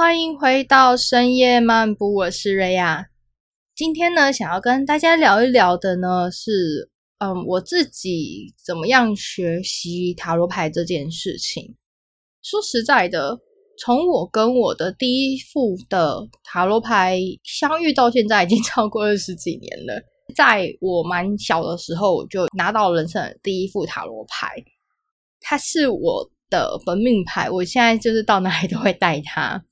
欢迎回到深夜漫步，我是瑞亚。今天呢，想要跟大家聊一聊的呢是，嗯，我自己怎么样学习塔罗牌这件事情。说实在的，从我跟我的第一副的塔罗牌相遇到现在，已经超过二十几年了。在我蛮小的时候，我就拿到人生第一副塔罗牌，它是我的本命牌，我现在就是到哪里都会带它。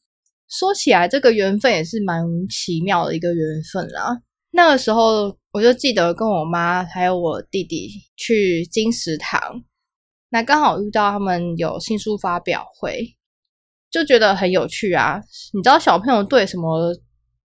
说起来，这个缘分也是蛮奇妙的一个缘分啦。那个时候，我就记得跟我妈还有我弟弟去金石堂，那刚好遇到他们有新书发表会，就觉得很有趣啊。你知道小朋友对什么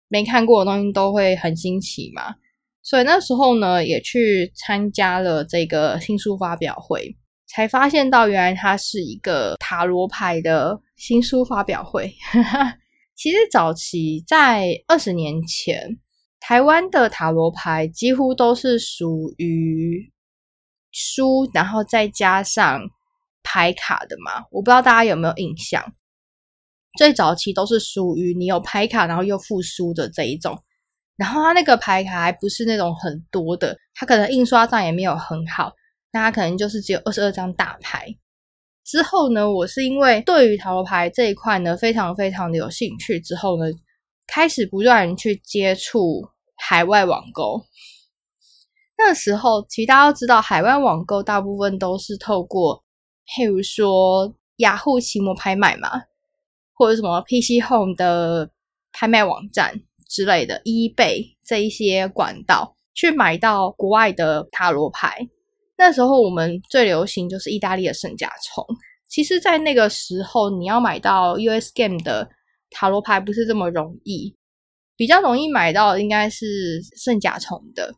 没看过的东西都会很新奇嘛？所以那时候呢，也去参加了这个新书发表会，才发现到原来它是一个塔罗牌的新书发表会。其实早期在二十年前，台湾的塔罗牌几乎都是属于书，然后再加上牌卡的嘛。我不知道大家有没有印象，最早期都是属于你有牌卡，然后又附书的这一种。然后它那个牌卡还不是那种很多的，它可能印刷上也没有很好，那它可能就是只有二十二张大牌。之后呢，我是因为对于塔罗牌这一块呢非常非常的有兴趣，之后呢开始不断去接触海外网购。那时候其实大家都知道，海外网购大部分都是透过，譬如说雅虎奇摩拍卖嘛，或者什么 PC Home 的拍卖网站之类的，eBay 这一些管道去买到国外的塔罗牌。那时候我们最流行就是意大利的圣甲虫。其实，在那个时候，你要买到 US Game 的塔罗牌不是这么容易，比较容易买到应该是圣甲虫的。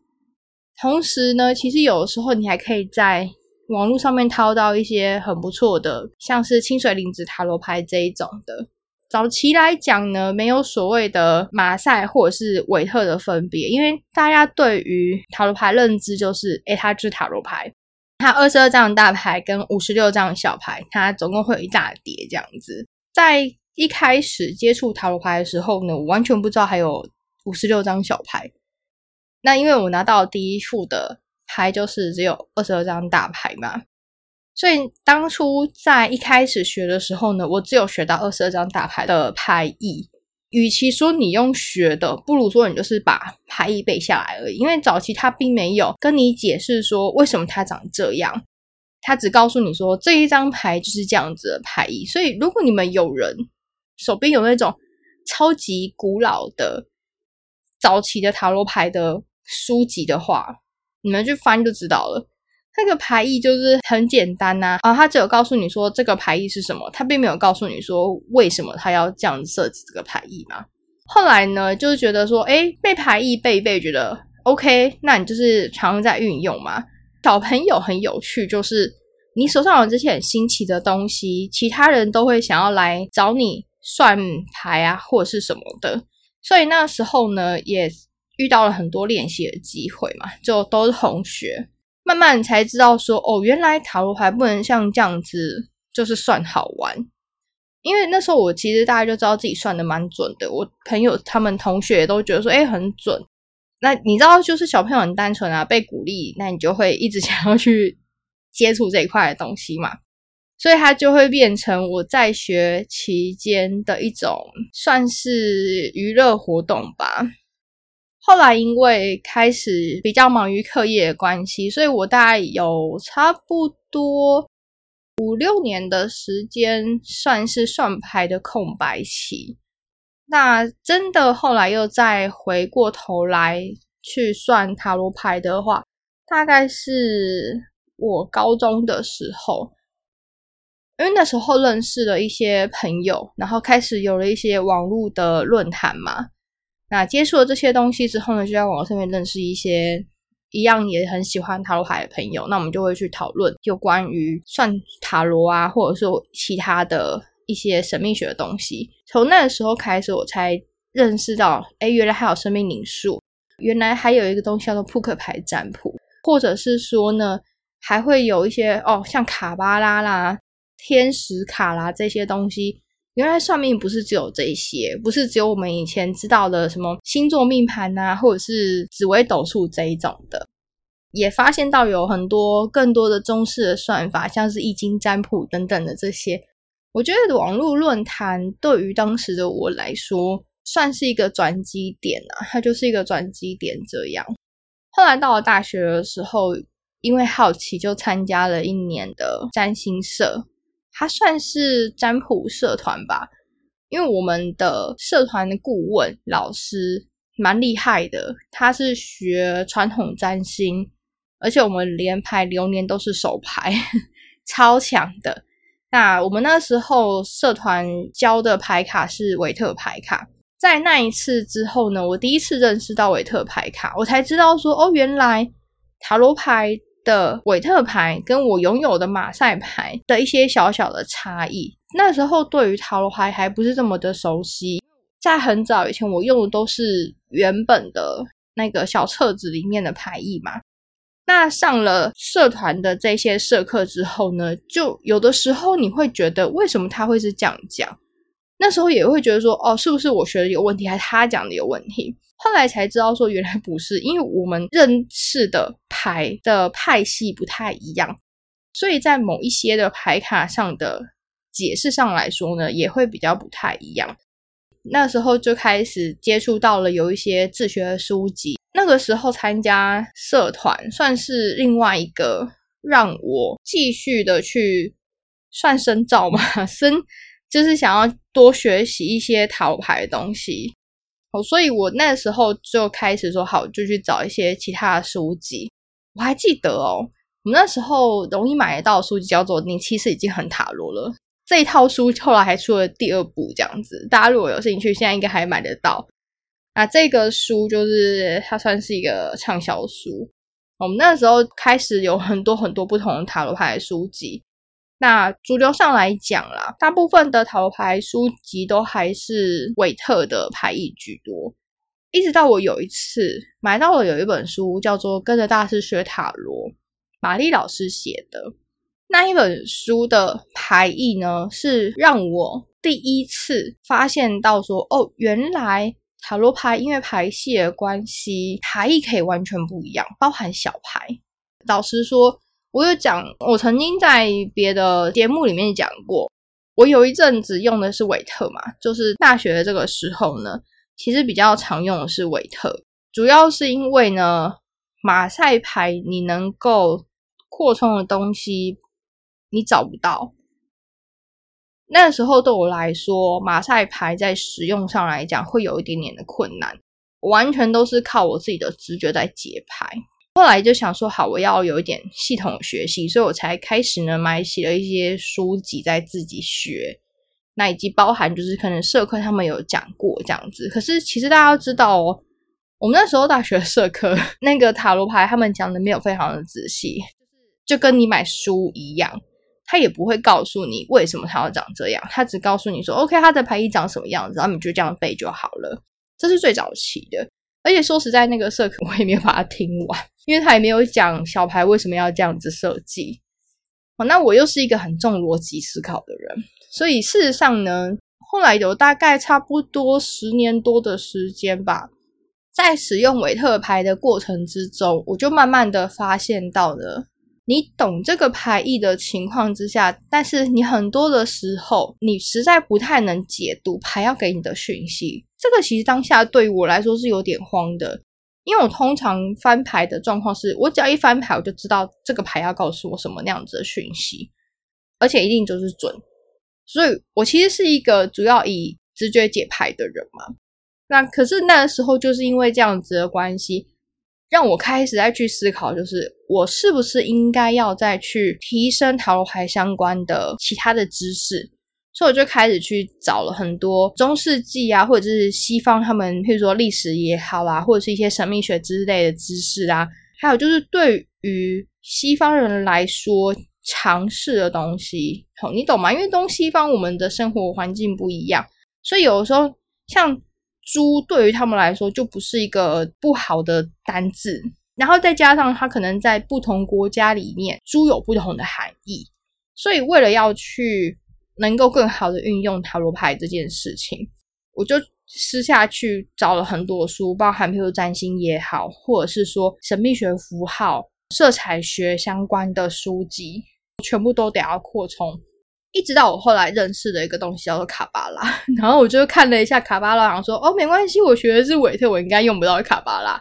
同时呢，其实有的时候你还可以在网络上面淘到一些很不错的，像是清水灵子塔罗牌这一种的。早期来讲呢，没有所谓的马赛或者是韦特的分别，因为大家对于塔罗牌认知就是，诶，它就是塔罗牌，它二十二张大牌跟五十六张小牌，它总共会有一大叠这样子。在一开始接触塔罗牌的时候呢，我完全不知道还有五十六张小牌。那因为我拿到第一副的牌就是只有二十二张大牌嘛。所以当初在一开始学的时候呢，我只有学到二十二张大牌的牌意。与其说你用学的，不如说你就是把牌意背下来而已。因为早期他并没有跟你解释说为什么它长这样，他只告诉你说这一张牌就是这样子的牌意。所以如果你们有人手边有那种超级古老的早期的塔罗牌的书籍的话，你们去翻就知道了。那个牌意就是很简单呐，啊，他只有告诉你说这个牌意是什么，他并没有告诉你说为什么他要这样设置这个牌意嘛。后来呢，就是觉得说，哎，被牌意背一背，觉得 OK，那你就是常在运用嘛。小朋友很有趣，就是你手上有这些很新奇的东西，其他人都会想要来找你算牌啊，或者是什么的。所以那时候呢，也遇到了很多练习的机会嘛，就都是同学。慢慢才知道说哦，原来塔罗牌不能像这样子，就是算好玩。因为那时候我其实大概就知道自己算的蛮准的，我朋友他们同学都觉得说，哎，很准。那你知道，就是小朋友很单纯啊，被鼓励，那你就会 一直想要去接触这一块的东西嘛。所以它就会变成我在学期间的一种算是娱乐活动吧。后来因为开始比较忙于课业的关系，所以我大概有差不多五六年的时间算是算牌的空白期。那真的后来又再回过头来去算塔罗牌的话，大概是我高中的时候，因为那时候认识了一些朋友，然后开始有了一些网络的论坛嘛。那接触了这些东西之后呢，就在网上面认识一些一样也很喜欢塔罗牌的朋友，那我们就会去讨论有关于算塔罗啊，或者说其他的一些神秘学的东西。从那个时候开始，我才认识到，哎，原来还有生命灵数，原来还有一个东西叫做扑克牌占卜，或者是说呢，还会有一些哦，像卡巴拉啦、天使卡啦这些东西，原来算命不是只有这些，不是只有我们以前知道的什么星座命盘啊，或者是紫微斗数这一种的，也发现到有很多更多的中式的算法，像是易经占卜等等的这些。我觉得网络论坛对于当时的我来说，算是一个转机点啊，它就是一个转机点这样。后来到了大学的时候，因为好奇，就参加了一年的占星社。它算是占卜社团吧，因为我们的社团的顾问老师蛮厉害的，他是学传统占星，而且我们连排流年都是手牌，超强的。那我们那时候社团教的牌卡是韦特牌卡，在那一次之后呢，我第一次认识到韦特牌卡，我才知道说，哦，原来塔罗牌。的韦特牌跟我拥有的马赛牌的一些小小的差异。那时候对于塔罗牌还不是这么的熟悉，在很早以前我用的都是原本的那个小册子里面的牌意嘛。那上了社团的这些社课之后呢，就有的时候你会觉得为什么他会是这样讲？那时候也会觉得说，哦，是不是我学的有问题，还是他讲的有问题？后来才知道说，原来不是，因为我们认识的牌的派系不太一样，所以在某一些的牌卡上的解释上来说呢，也会比较不太一样。那时候就开始接触到了有一些自学的书籍，那个时候参加社团，算是另外一个让我继续的去算深造嘛，深。就是想要多学习一些桃牌的东西，哦，所以我那时候就开始说好，就去找一些其他的书籍。我还记得哦，我们那时候容易买得到书籍叫做《你其实已经很塔罗了》这一套书，后来还出了第二部这样子。大家如果有兴趣，现在应该还买得到。那这个书就是它算是一个畅销书。我们那时候开始有很多很多不同塔罗牌的书籍。那主流上来讲啦，大部分的塔罗牌书籍都还是韦特的牌意居多。一直到我有一次买到了有一本书，叫做《跟着大师学塔罗》，玛丽老师写的那一本书的牌意呢，是让我第一次发现到说，哦，原来塔罗牌因为牌系的关系，牌意可以完全不一样，包含小牌。老师说。我有讲，我曾经在别的节目里面讲过，我有一阵子用的是韦特嘛，就是大学的这个时候呢，其实比较常用的是韦特，主要是因为呢，马赛牌你能够扩充的东西你找不到，那时候对我来说，马赛牌在使用上来讲会有一点点的困难，完全都是靠我自己的直觉在解牌。后来就想说，好，我要有一点系统学习，所以我才开始呢买起了一些书籍在自己学。那以及包含就是可能社科他们有讲过这样子。可是其实大家要知道哦，我们那时候大学社课 那个塔罗牌他们讲的没有非常的仔细，就跟你买书一样，他也不会告诉你为什么他要长这样，他只告诉你说，OK，他的牌意长什么样子，然后你就这样背就好了。这是最早期的。而且说实在，那个社课 我也没有把它听完，因为他也没有讲小牌为什么要这样子设计。哦，那我又是一个很重逻辑思考的人，所以事实上呢，后来有大概差不多十年多的时间吧，在使用韦特牌的过程之中，我就慢慢的发现到了。你懂这个牌意的情况之下，但是你很多的时候，你实在不太能解读牌要给你的讯息。这个其实当下对于我来说是有点慌的，因为我通常翻牌的状况是，我只要一翻牌，我就知道这个牌要告诉我什么那样子的讯息，而且一定就是准。所以我其实是一个主要以直觉解牌的人嘛。那可是那时候就是因为这样子的关系。让我开始再去思考，就是我是不是应该要再去提升塔罗牌相关的其他的知识，所以我就开始去找了很多中世纪啊，或者是西方他们，譬如说历史也好啊，或者是一些神秘学之类的知识啊，还有就是对于西方人来说尝试的东西，好，你懂吗？因为东西方我们的生活环境不一样，所以有的时候像。猪对于他们来说就不是一个不好的单字，然后再加上它可能在不同国家里面，猪有不同的含义，所以为了要去能够更好的运用塔罗牌这件事情，我就私下去找了很多书，包含譬如占星也好，或者是说神秘学符号、色彩学相关的书籍，全部都得要扩充。一直到我后来认识的一个东西叫做卡巴拉，然后我就看了一下卡巴拉，然后说：“哦，没关系，我学的是韦特，我应该用不到卡巴拉。”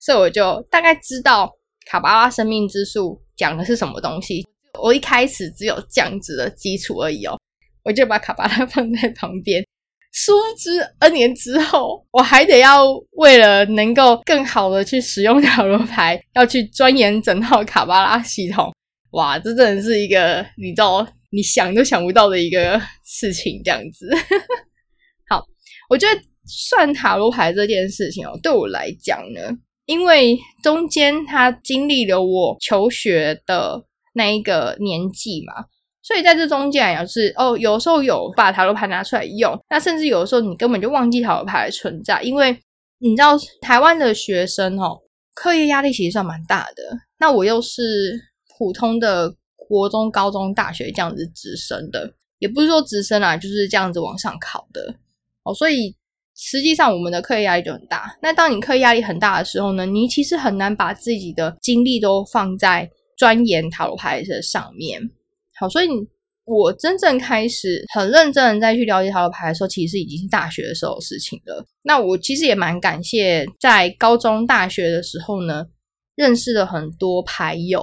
所以我就大概知道卡巴拉生命之树讲的是什么东西。我一开始只有这样子的基础而已哦，我就把卡巴拉放在旁边。殊不知 N 年之后，我还得要为了能够更好的去使用塔罗牌，要去钻研整套卡巴拉系统。哇，这真的是一个你知道。你想都想不到的一个事情，这样子。好，我觉得算塔罗牌这件事情哦，对我来讲呢，因为中间他经历了我求学的那一个年纪嘛，所以在这中间也是哦，有时候有把塔罗牌拿出来用，那甚至有的时候你根本就忘记塔罗牌的存在，因为你知道台湾的学生哦，课业压力其实算蛮大的，那我又是普通的。国中、高中、大学这样子直升的，也不是说直升啊，就是这样子往上考的哦。所以实际上我们的课业压力就很大。那当你课业压力很大的时候呢，你其实很难把自己的精力都放在钻研塔罗牌的上面。好，所以我真正开始很认真的再去了解塔罗牌的时候，其实已经是大学的时候的事情了。那我其实也蛮感谢在高中、大学的时候呢，认识了很多牌友。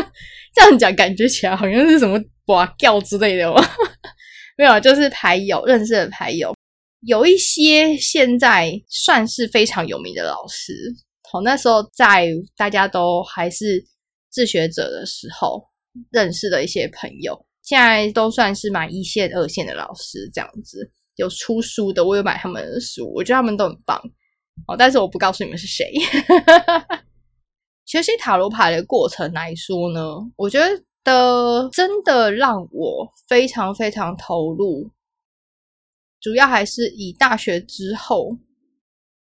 这样讲感觉起来好像是什么哇教之类的吗？没有，就是牌友认识的牌友，有一些现在算是非常有名的老师。好那时候在大家都还是自学者的时候认识的一些朋友，现在都算是蛮一线、二线的老师。这样子有出书的，我有买他们的书，我觉得他们都很棒哦。但是我不告诉你们是谁。学习塔罗牌的过程来说呢，我觉得真的让我非常非常投入。主要还是以大学之后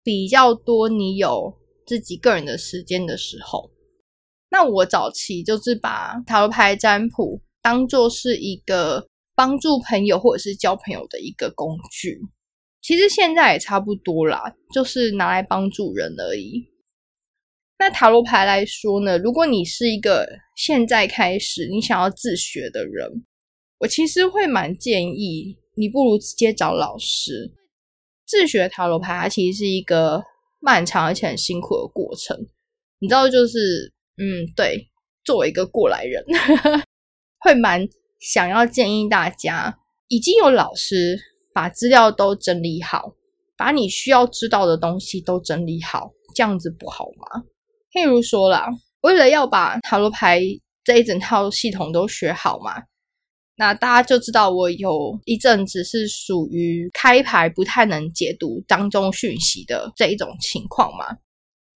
比较多，你有自己个人的时间的时候。那我早期就是把塔罗牌占卜当做是一个帮助朋友或者是交朋友的一个工具。其实现在也差不多啦，就是拿来帮助人而已。那塔罗牌来说呢，如果你是一个现在开始你想要自学的人，我其实会蛮建议你不如直接找老师。自学塔罗牌它其实是一个漫长而且很辛苦的过程，你知道，就是嗯，对，作为一个过来人，会蛮想要建议大家，已经有老师把资料都整理好，把你需要知道的东西都整理好，这样子不好吗？譬如说啦，为了要把塔罗牌这一整套系统都学好嘛，那大家就知道我有一阵子是属于开牌不太能解读当中讯息的这一种情况嘛。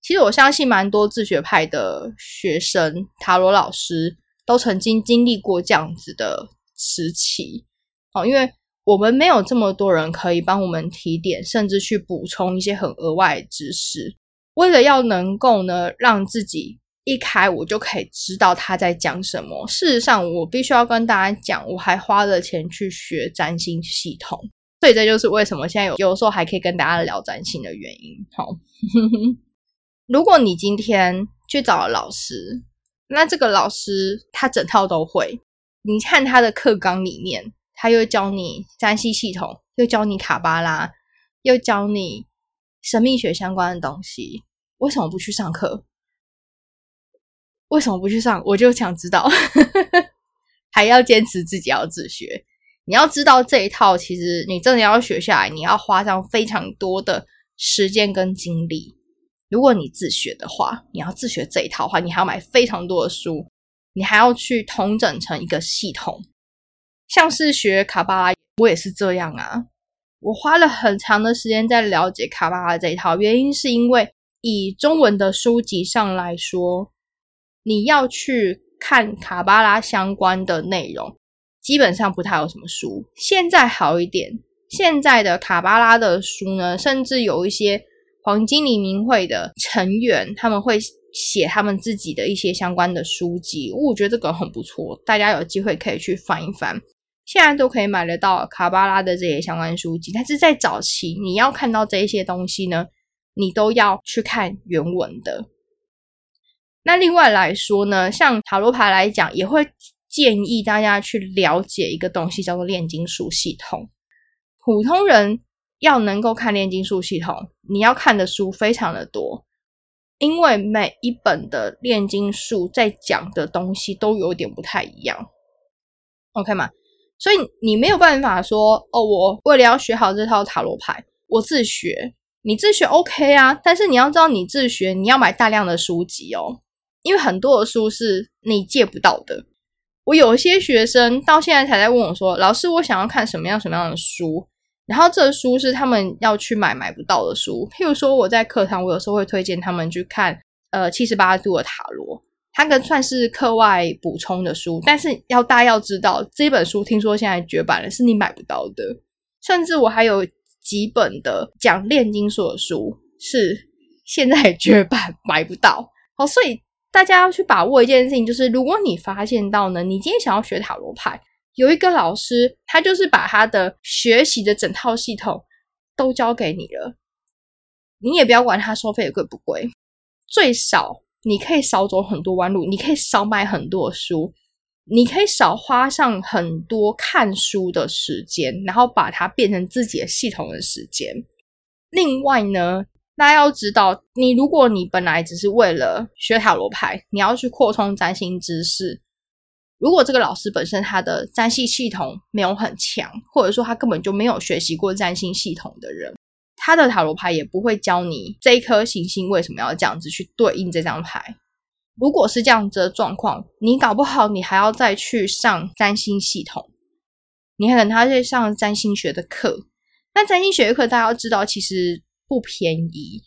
其实我相信蛮多自学派的学生、塔罗老师都曾经经历过这样子的时期哦，因为我们没有这么多人可以帮我们提点，甚至去补充一些很额外的知识。为了要能够呢，让自己一开我就可以知道他在讲什么。事实上，我必须要跟大家讲，我还花了钱去学占星系统，所以这就是为什么现在有有时候还可以跟大家聊占星的原因。好，如果你今天去找了老师，那这个老师他整套都会，你看他的课纲里面，他又教你占星系统，又教你卡巴拉，又教你神秘学相关的东西。为什么不去上课？为什么不去上？我就想知道，还要坚持自己要自学。你要知道这一套，其实你真的要学下来，你要花上非常多的时间跟精力。如果你自学的话，你要自学这一套的话，你还要买非常多的书，你还要去统整成一个系统。像是学卡巴拉，我也是这样啊。我花了很长的时间在了解卡巴拉这一套，原因是因为。以中文的书籍上来说，你要去看卡巴拉相关的内容，基本上不太有什么书。现在好一点，现在的卡巴拉的书呢，甚至有一些黄金黎明会的成员，他们会写他们自己的一些相关的书籍。我觉得这个很不错，大家有机会可以去翻一翻。现在都可以买得到卡巴拉的这些相关书籍，但是在早期你要看到这些东西呢，你都要去看原文的。那另外来说呢，像塔罗牌来讲，也会建议大家去了解一个东西，叫做炼金术系统。普通人要能够看炼金术系统，你要看的书非常的多，因为每一本的炼金术在讲的东西都有点不太一样。OK 吗？所以你没有办法说哦，我为了要学好这套塔罗牌，我自学。你自学 OK 啊，但是你要知道，你自学你要买大量的书籍哦。因为很多的书是你借不到的。我有些学生到现在才在问我说：“老师，我想要看什么样什么样的书？”然后这书是他们要去买买不到的书。譬如说我在课堂，我有时候会推荐他们去看呃七十八度的塔罗，它跟算是课外补充的书。但是要大家要知道，这本书听说现在绝版了，是你买不到的。甚至我还有几本的讲炼金术的书是现在绝版，买不到。好，所以。大家要去把握一件事情，就是如果你发现到呢，你今天想要学塔罗牌，有一个老师，他就是把他的学习的整套系统都交给你了，你也不要管他收费贵不贵，最少你可以少走很多弯路，你可以少买很多书，你可以少花上很多看书的时间，然后把它变成自己的系统的时间。另外呢。大家要知道，你如果你本来只是为了学塔罗牌，你要去扩充占星知识。如果这个老师本身他的占星系统没有很强，或者说他根本就没有学习过占星系统的人，他的塔罗牌也不会教你这一颗行星为什么要这样子去对应这张牌。如果是这样子的状况，你搞不好你还要再去上占星系统，你可能他去上占星学的课。那占星学的课，大家要知道，其实。不便宜。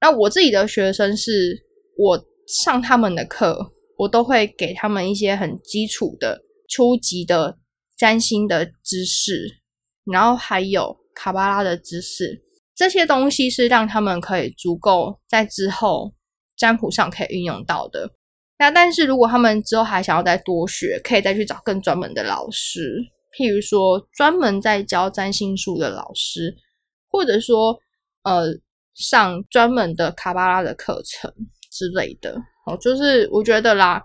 那我自己的学生是，我上他们的课，我都会给他们一些很基础的、初级的占星的知识，然后还有卡巴拉的知识。这些东西是让他们可以足够在之后占卜上可以运用到的。那但是如果他们之后还想要再多学，可以再去找更专门的老师，譬如说专门在教占星术的老师，或者说。呃，上专门的卡巴拉的课程之类的，哦，就是我觉得啦，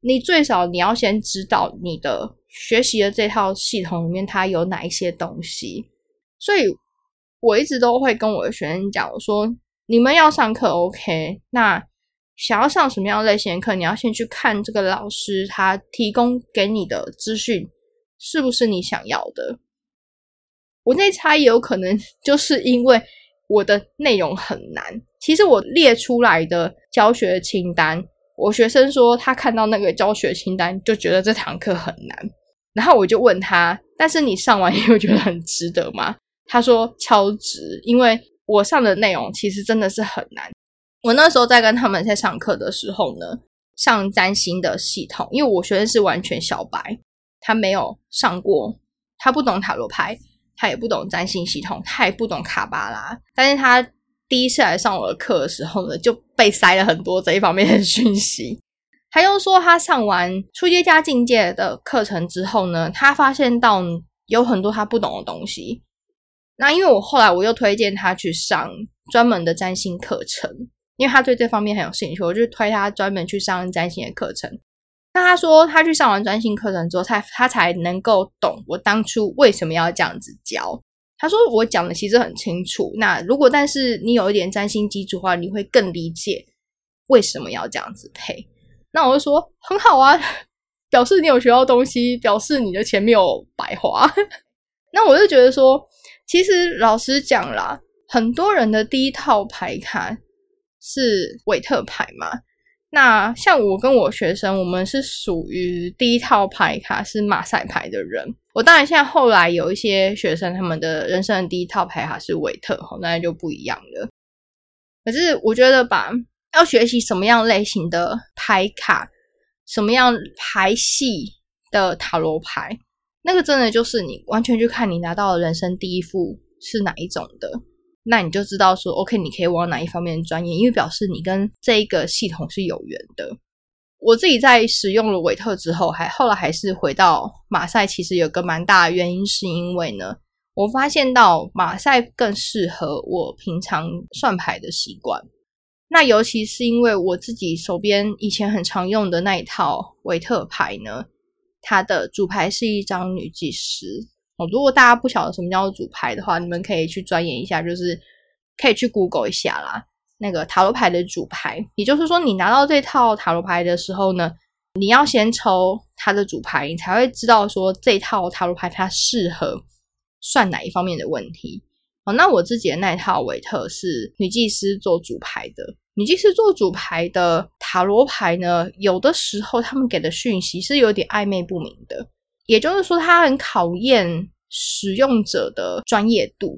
你最少你要先知道你的学习的这套系统里面它有哪一些东西，所以我一直都会跟我的学生讲，我说你们要上课 OK，那想要上什么样类型的课，你要先去看这个老师他提供给你的资讯是不是你想要的。我那猜也有可能 就是因为。我的内容很难，其实我列出来的教学清单，我学生说他看到那个教学清单就觉得这堂课很难，然后我就问他，但是你上完 以后觉得很值得吗？他说超值，因为我上的内容其实真的是很难。我那时候在跟他们在上课的时候呢，上占星的系统，因为我学生是完全小白，他没有上过，他不懂塔罗牌。他也不懂占星系统，他也不懂卡巴拉，但是他第一次来上我的课的时候呢，就被塞了很多这一方面的讯息。他又说，他上完初阶加境界的课程之后呢，他发现到有很多他不懂的东西。那因为我后来我又推荐他去上专门的占星课程，因为他对这方面很有兴趣，我就推他专门去上占星的课程。那他说，他去上完专心课程之后，他他才能够懂我当初为什么要这样子教。他说我讲的其实很清楚。那如果但是你有一点占星基础的话，你会更理解为什么要这样子配。那我就说很好啊，表示你有学到东西，表示你的钱没有白花。那我就觉得说，其实老实讲啦，很多人的第一套牌卡是韦特牌嘛。那像我跟我学生，我们是属于第一套牌卡是马赛牌的人。我当然现在后来有一些学生，他们的人生的第一套牌卡是韦特，那就不一样了。可是我觉得吧，要学习什么样类型的牌卡，什么样牌系的塔罗牌，那个真的就是你完全去看你拿到的人生第一副是哪一种的。那你就知道说，OK，你可以往哪一方面钻研，因为表示你跟这一个系统是有缘的。我自己在使用了韦特之后，还后来还是回到马赛，其实有个蛮大的原因，是因为呢，我发现到马赛更适合我平常算牌的习惯。那尤其是因为我自己手边以前很常用的那一套韦特牌呢，它的主牌是一张女祭司。如果大家不晓得什么叫做主牌的话，你们可以去钻研一下，就是可以去 Google 一下啦。那个塔罗牌的主牌，也就是说，你拿到这套塔罗牌的时候呢，你要先抽它的主牌，你才会知道说这套塔罗牌它适合算哪一方面的问题。哦，那我自己的那一套韦特是女祭司做主牌的，女祭司做主牌的塔罗牌呢，有的时候他们给的讯息是有点暧昧不明的，也就是说，它很考验使用者的专业度。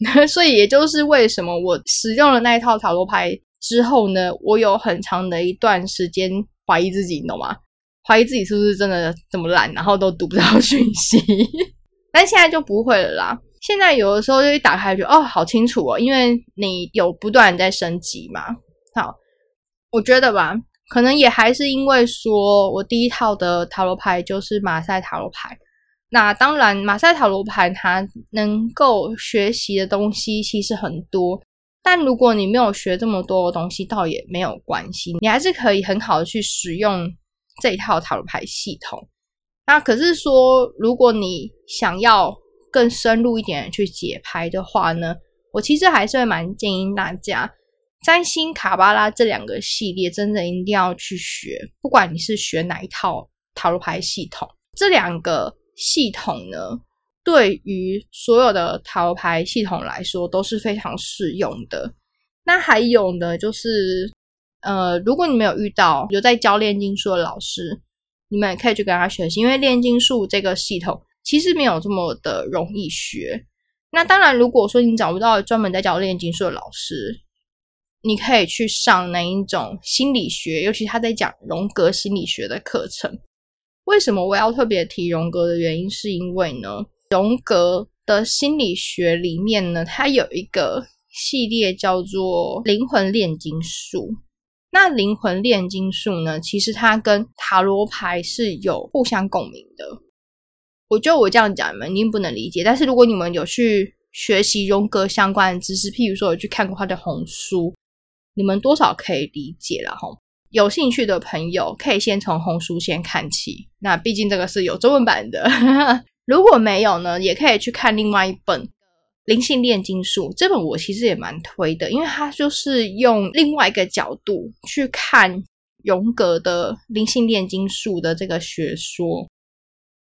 所以，也就是为什么我使用了那一套塔罗牌之后呢，我有很长的一段时间怀疑自己，你懂吗？怀疑自己是不是真的这么烂，然后都读不到讯息。但现在就不会了啦。现在有的时候就一打开，就哦，好清楚哦，因为你有不断在升级嘛。好，我觉得吧，可能也还是因为说我第一套的塔罗牌就是马赛塔罗牌。那当然，马赛塔罗牌它能够学习的东西其实很多，但如果你没有学这么多的东西，倒也没有关系，你还是可以很好的去使用这一套塔罗牌系统。那可是说，如果你想要更深入一点去解牌的话呢，我其实还是会蛮建议大家，占星、卡巴拉这两个系列真的一定要去学，不管你是学哪一套塔罗牌系统，这两个。系统呢，对于所有的塔罗牌系统来说都是非常适用的。那还有呢，就是呃，如果你没有遇到有在教炼金术的老师，你们也可以去跟他学习，因为炼金术这个系统其实没有这么的容易学。那当然，如果说你找不到专门在教炼金术的老师，你可以去上哪一种心理学，尤其他在讲荣格心理学的课程。为什么我要特别提荣格的原因，是因为呢，荣格的心理学里面呢，它有一个系列叫做灵魂炼金术。那灵魂炼金术呢，其实它跟塔罗牌是有互相共鸣的。我觉得我这样讲你们一定不能理解，但是如果你们有去学习荣格相关的知识，譬如说有去看过他的红书，你们多少可以理解了哈。有兴趣的朋友可以先从红书先看起，那毕竟这个是有中文版的。如果没有呢，也可以去看另外一本《灵性炼金术》这本，我其实也蛮推的，因为它就是用另外一个角度去看荣格的灵性炼金术的这个学说，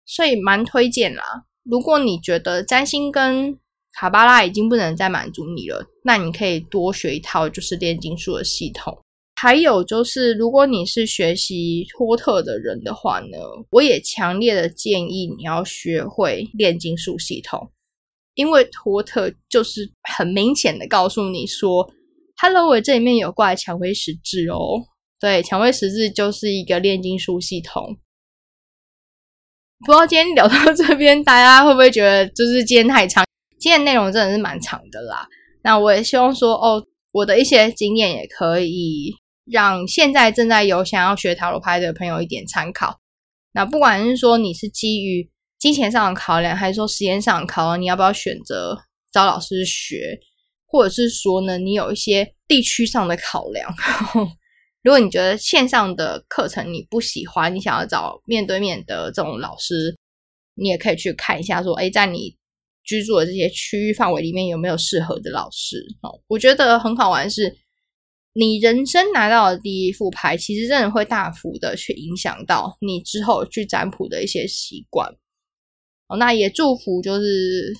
所以蛮推荐啦。如果你觉得占星跟卡巴拉已经不能再满足你了，那你可以多学一套就是炼金术的系统。还有就是，如果你是学习托特的人的话呢，我也强烈的建议你要学会炼金术系统，因为托特就是很明显的告诉你说，Hello，我这里面有挂蔷薇十字哦，对，蔷薇十字就是一个炼金术系统。不知道今天聊到这边，大家会不会觉得就是今天太长？今天内容真的是蛮长的啦。那我也希望说，哦，我的一些经验也可以。让现在正在有想要学塔罗牌的朋友一点参考。那不管是说你是基于金钱上的考量，还是说时间上的考量，你要不要选择找老师学，或者是说呢，你有一些地区上的考量。如果你觉得线上的课程你不喜欢，你想要找面对面的这种老师，你也可以去看一下，说，哎，在你居住的这些区域范围里面有没有适合的老师？哦，我觉得很好玩是。你人生拿到的第一副牌，其实真的会大幅的去影响到你之后去占卜的一些习惯。哦，那也祝福就是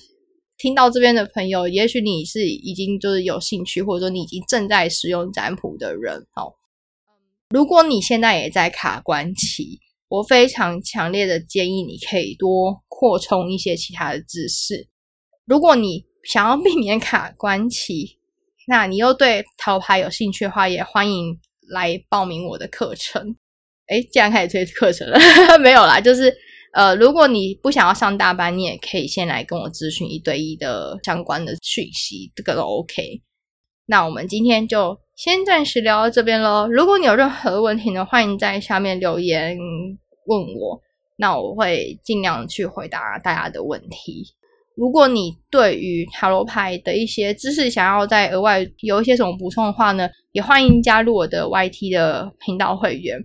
听到这边的朋友，也许你是已经就是有兴趣，或者说你已经正在使用占卜的人。好，如果你现在也在卡关期，我非常强烈的建议你可以多扩充一些其他的知识。如果你想要避免卡关期，那你又对桃牌有兴趣的话，也欢迎来报名我的课程。哎，既然开始推课程了，没有啦，就是呃，如果你不想要上大班，你也可以先来跟我咨询一对一的相关的讯息，这个都 OK。那我们今天就先暂时聊到这边喽。如果你有任何问题呢，欢迎在下面留言问我，那我会尽量去回答大家的问题。如果你对于塔罗牌的一些知识想要再额外有一些什么补充的话呢，也欢迎加入我的 YT 的频道会员，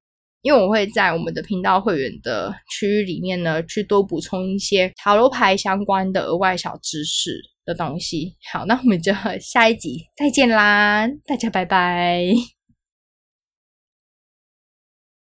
因为我会在我们的频道会员的区域里面呢，去多补充一些塔罗牌相关的额外小知识的东西。好，那我们就下一集再见啦，大家拜拜。